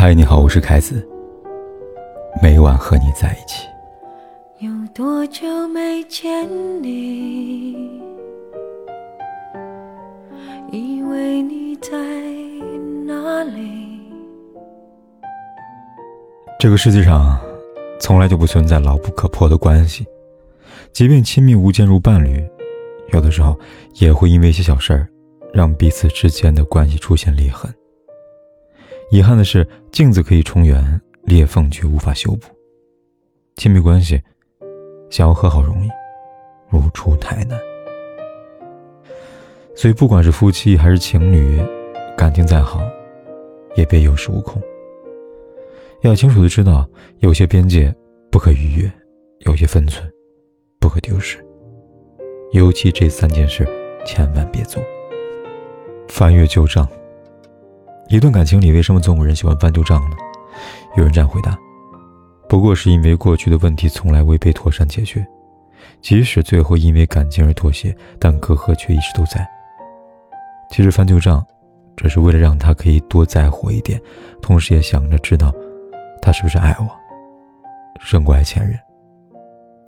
嗨，你好，我是凯子。每晚和你在一起。有多久没见你？以为你在哪里？这个世界上，从来就不存在牢不可破的关系。即便亲密无间如伴侣，有的时候也会因为一些小事儿，让彼此之间的关系出现裂痕。遗憾的是，镜子可以重圆，裂缝却无法修补。亲密关系想要和好容易，如初太难。所以，不管是夫妻还是情侣，感情再好，也别有恃无恐。要清楚的知道，有些边界不可逾越，有些分寸不可丢失。尤其这三件事，千万别做。翻阅旧账。一段感情里，为什么总有人喜欢翻旧账呢？有人这样回答：不过是因为过去的问题从来未被妥善解决，即使最后因为感情而妥协，但隔阂却一直都在。其实翻旧账，只是为了让他可以多在乎一点，同时也想着知道他是不是爱我，胜过爱前任。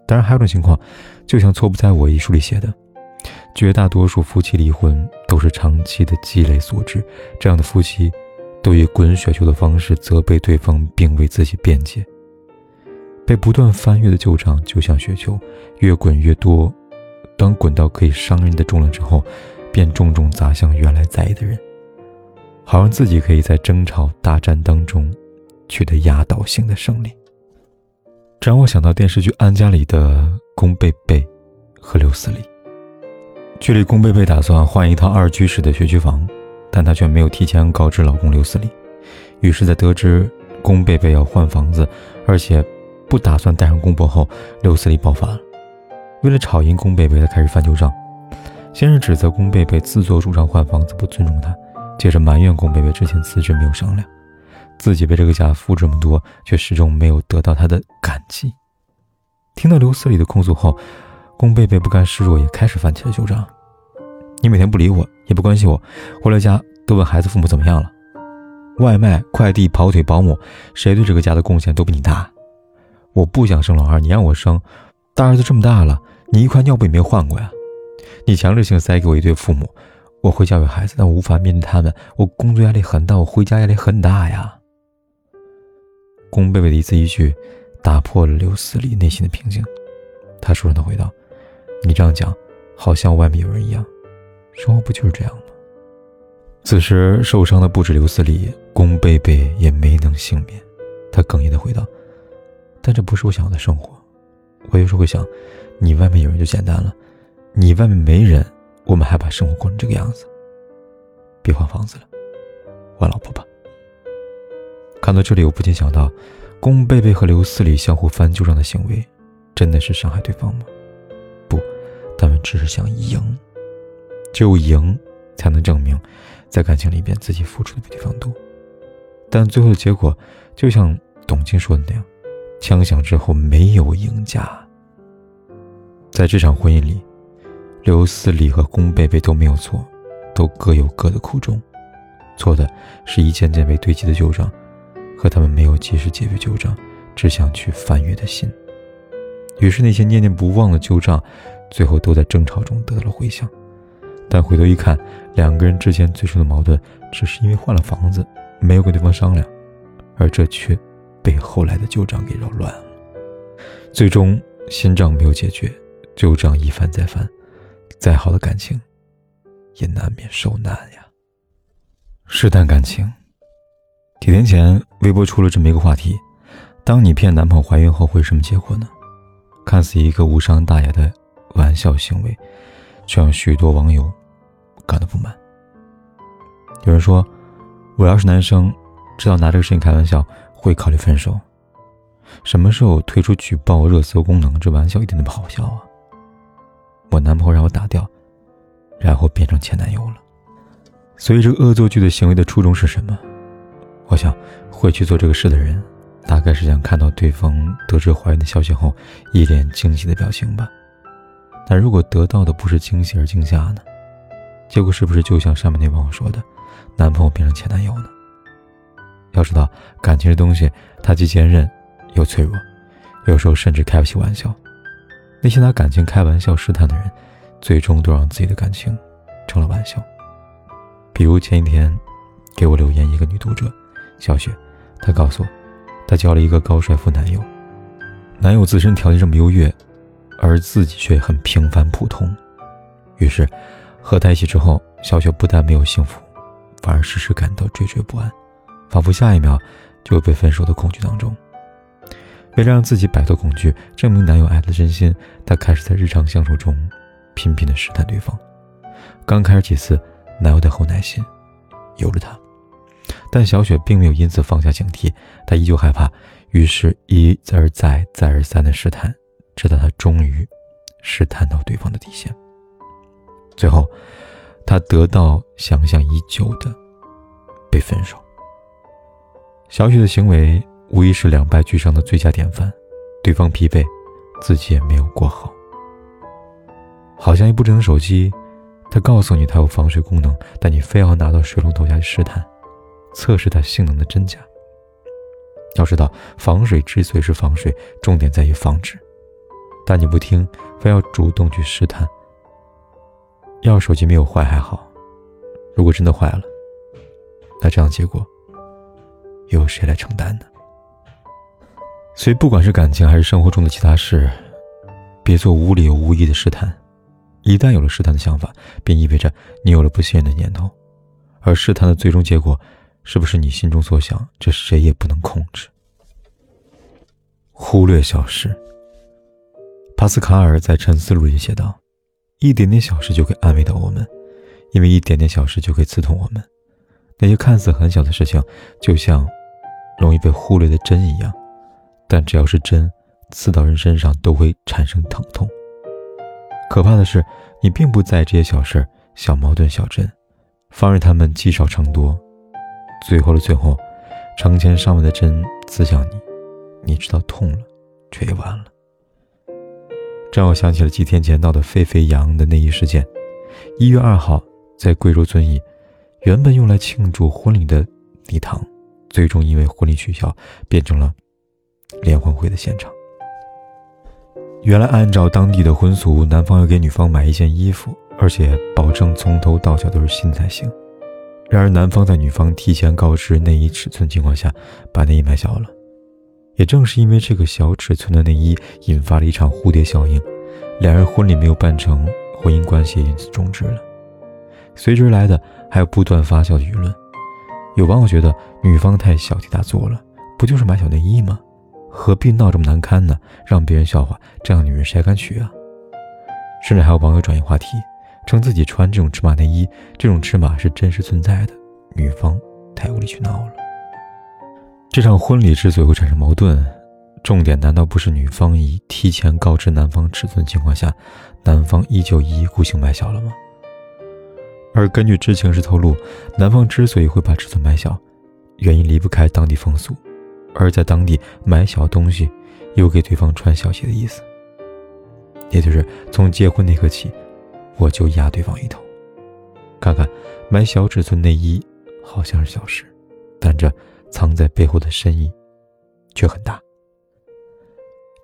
当然，还有种情况，就像《错不在我》一书里写的。绝大多数夫妻离婚都是长期的积累所致。这样的夫妻，都以滚雪球的方式责备对方，并为自己辩解。被不断翻越的旧账就像雪球，越滚越多。当滚到可以伤人的重量之后，便重重砸向原来在意的人，好让自己可以在争吵大战当中取得压倒性的胜利。这让我想到电视剧《安家》里的宫贝贝和刘思礼。距离，宫贝贝打算换一套二居室的学区房，但她却没有提前告知老公刘思礼。于是，在得知宫贝贝要换房子，而且不打算带上公婆后，刘思礼爆发了。为了吵赢宫贝贝，他开始翻旧账，先是指责宫贝贝自作主张换房子不尊重他，接着埋怨宫贝贝之前辞职没有商量，自己为这个家付这么多，却始终没有得到他的感激。听到刘思礼的控诉后，宫贝贝不甘示弱，也开始翻起了旧账。你每天不理我，也不关心我，回了家都问孩子父母怎么样了。外卖、快递、跑腿、保姆，谁对这个家的贡献都比你大。我不想生老二，你让我生，大儿子这么大了，你一块尿布也没换过呀。你强制性塞给我一对父母，我会教育孩子，但我无法面对他们。我工作压力很大，我回家压力很大呀。宫贝贝的一字一句，打破了刘思礼内心的平静。他舒畅的回道。你这样讲，好像外面有人一样。生活不就是这样吗？此时受伤的不止刘思礼，宫贝贝也没能幸免。他哽咽的回道：“但这不是我想要的生活。我有时候会想，你外面有人就简单了，你外面没人，我们还把生活过成这个样子。别换房子了，换老婆吧。”看到这里，我不禁想到，宫贝贝和刘思礼相互翻旧账的行为，真的是伤害对方吗？他们只是想赢，只有赢才能证明，在感情里边自己付出的比对方多。但最后的结果，就像董卿说的那样，枪响之后没有赢家。在这场婚姻里，刘思礼和宫贝贝都没有错，都各有各的苦衷。错的是一件件被堆积的旧账，和他们没有及时解决旧账，只想去翻阅的心。于是那些念念不忘的旧账。最后都在争吵中得到了回响，但回头一看，两个人之间最初的矛盾只是因为换了房子，没有跟对方商量，而这却被后来的旧账给扰乱了。最终新账没有解决，旧账一翻再翻，再好的感情也难免受难呀。试探感情，几天前微博出了这么一个话题：当你骗男朋友怀孕后会什么结果呢？看似一个无伤大雅的。玩笑行为，却让许多网友感到不满。有人说：“我要是男生，知道拿这个事情开玩笑，会考虑分手。什么时候推出举报热搜功能？这玩笑一点都不好笑啊！我男朋友让我打掉，然后变成前男友了。所以，这个恶作剧的行为的初衷是什么？我想，会去做这个事的人，大概是想看到对方得知怀孕的消息后，一脸惊喜的表情吧。”但如果得到的不是惊喜而惊吓呢？结果是不是就像上面那网友说的，男朋友变成前男友呢？要知道，感情这东西，它既坚韧又脆弱，有时候甚至开不起玩笑。那些拿感情开玩笑试探的人，最终都让自己的感情成了玩笑。比如前几天给我留言一个女读者小雪，她告诉我，她交了一个高帅富男友，男友自身条件这么优越，而自己却很平凡普通。于是和他一起之后，小雪不但没有幸福，反而时时感到惴惴不安，仿佛下一秒就会被分手的恐惧当中。为了让自己摆脱恐惧，证明男友爱的真心，她开始在日常相处中频频的试探对方。刚开始几次，男友的后耐心有了她，但小雪并没有因此放下警惕，她依旧害怕，于是一而再、再而三的试探，直到他终于试探到对方的底线。最后，他得到想象已久的被分手。小雪的行为。无疑是两败俱伤的最佳典范，对方疲惫，自己也没有过好。好像一部智能手机，它告诉你它有防水功能，但你非要拿到水龙头下去试探，测试它性能的真假。要知道，防水之所以是防水，重点在于防止，但你不听，非要主动去试探。要手机没有坏还好，如果真的坏了，那这样结果，由谁来承担呢？所以，不管是感情还是生活中的其他事，别做无理无义的试探。一旦有了试探的想法，便意味着你有了不信任的念头。而试探的最终结果，是不是你心中所想，这谁也不能控制。忽略小事。帕斯卡尔在《沉思录》里写道：“一点点小事就可以安慰到我们，因为一点点小事就可以刺痛我们。那些看似很小的事情，就像容易被忽略的针一样。”但只要是针刺到人身上，都会产生疼痛。可怕的是，你并不在意这些小事、小矛盾、小针，放任他们积少成多，最后的最后，成千上万的针刺向你，你知道痛了，却也完了。这让我想起了几天前闹得沸沸扬扬的内衣事件。一月二号，在贵州遵义，原本用来庆祝婚礼的礼堂，最终因为婚礼取消，变成了。联欢会的现场，原来按照当地的婚俗，男方要给女方买一件衣服，而且保证从头到脚都是新才行。然而，男方在女方提前告知内衣尺寸情况下，把内衣买小了。也正是因为这个小尺寸的内衣，引发了一场蝴蝶效应，两人婚礼没有办成，婚姻关系因此终止了。随之而来的还有不断发酵的舆论，有网友觉得女方太小题大做了，不就是买小内衣吗？何必闹这么难堪呢？让别人笑话，这样女人谁敢娶啊？甚至还有网友转移话题，称自己穿这种尺码内衣，这种尺码是真实存在的，女方太无理取闹了。这场婚礼之所以会产生矛盾，重点难道不是女方已提前告知男方尺寸情况下，男方依旧一意孤行买小了吗？而根据知情人士透露，男方之所以会把尺寸买小，原因离不开当地风俗。而在当地买小东西，有给对方穿小鞋的意思。也就是从结婚那刻起，我就压对方一头。看看买小尺寸内衣好像是小事，但这藏在背后的深意却很大。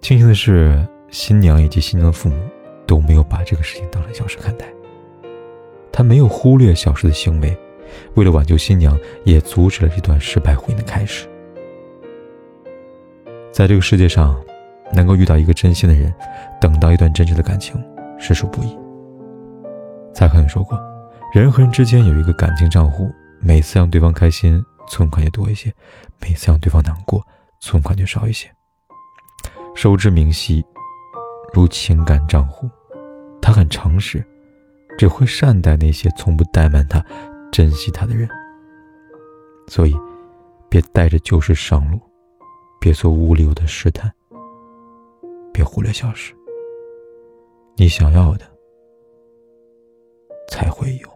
庆幸的是，新娘以及新娘的父母都没有把这个事情当成小事看待。他没有忽略小事的行为，为了挽救新娘，也阻止了这段失败婚姻的开始。在这个世界上，能够遇到一个真心的人，等到一段真挚的感情，实属不易。蔡康永说过，人和人之间有一个感情账户，每次让对方开心，存款就多一些；每次让对方难过，存款就少一些。收支明细，如情感账户，他很诚实，只会善待那些从不怠慢他、珍惜他的人。所以，别带着旧事上路。别做无理由的试探，别忽略小事。你想要的才会有。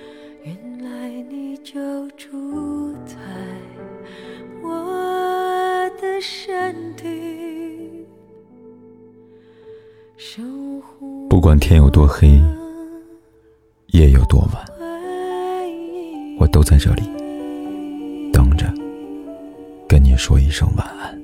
原来你就住在我的身体，不管天有多黑，夜有多晚，我都在这里等着，跟你说一声晚安。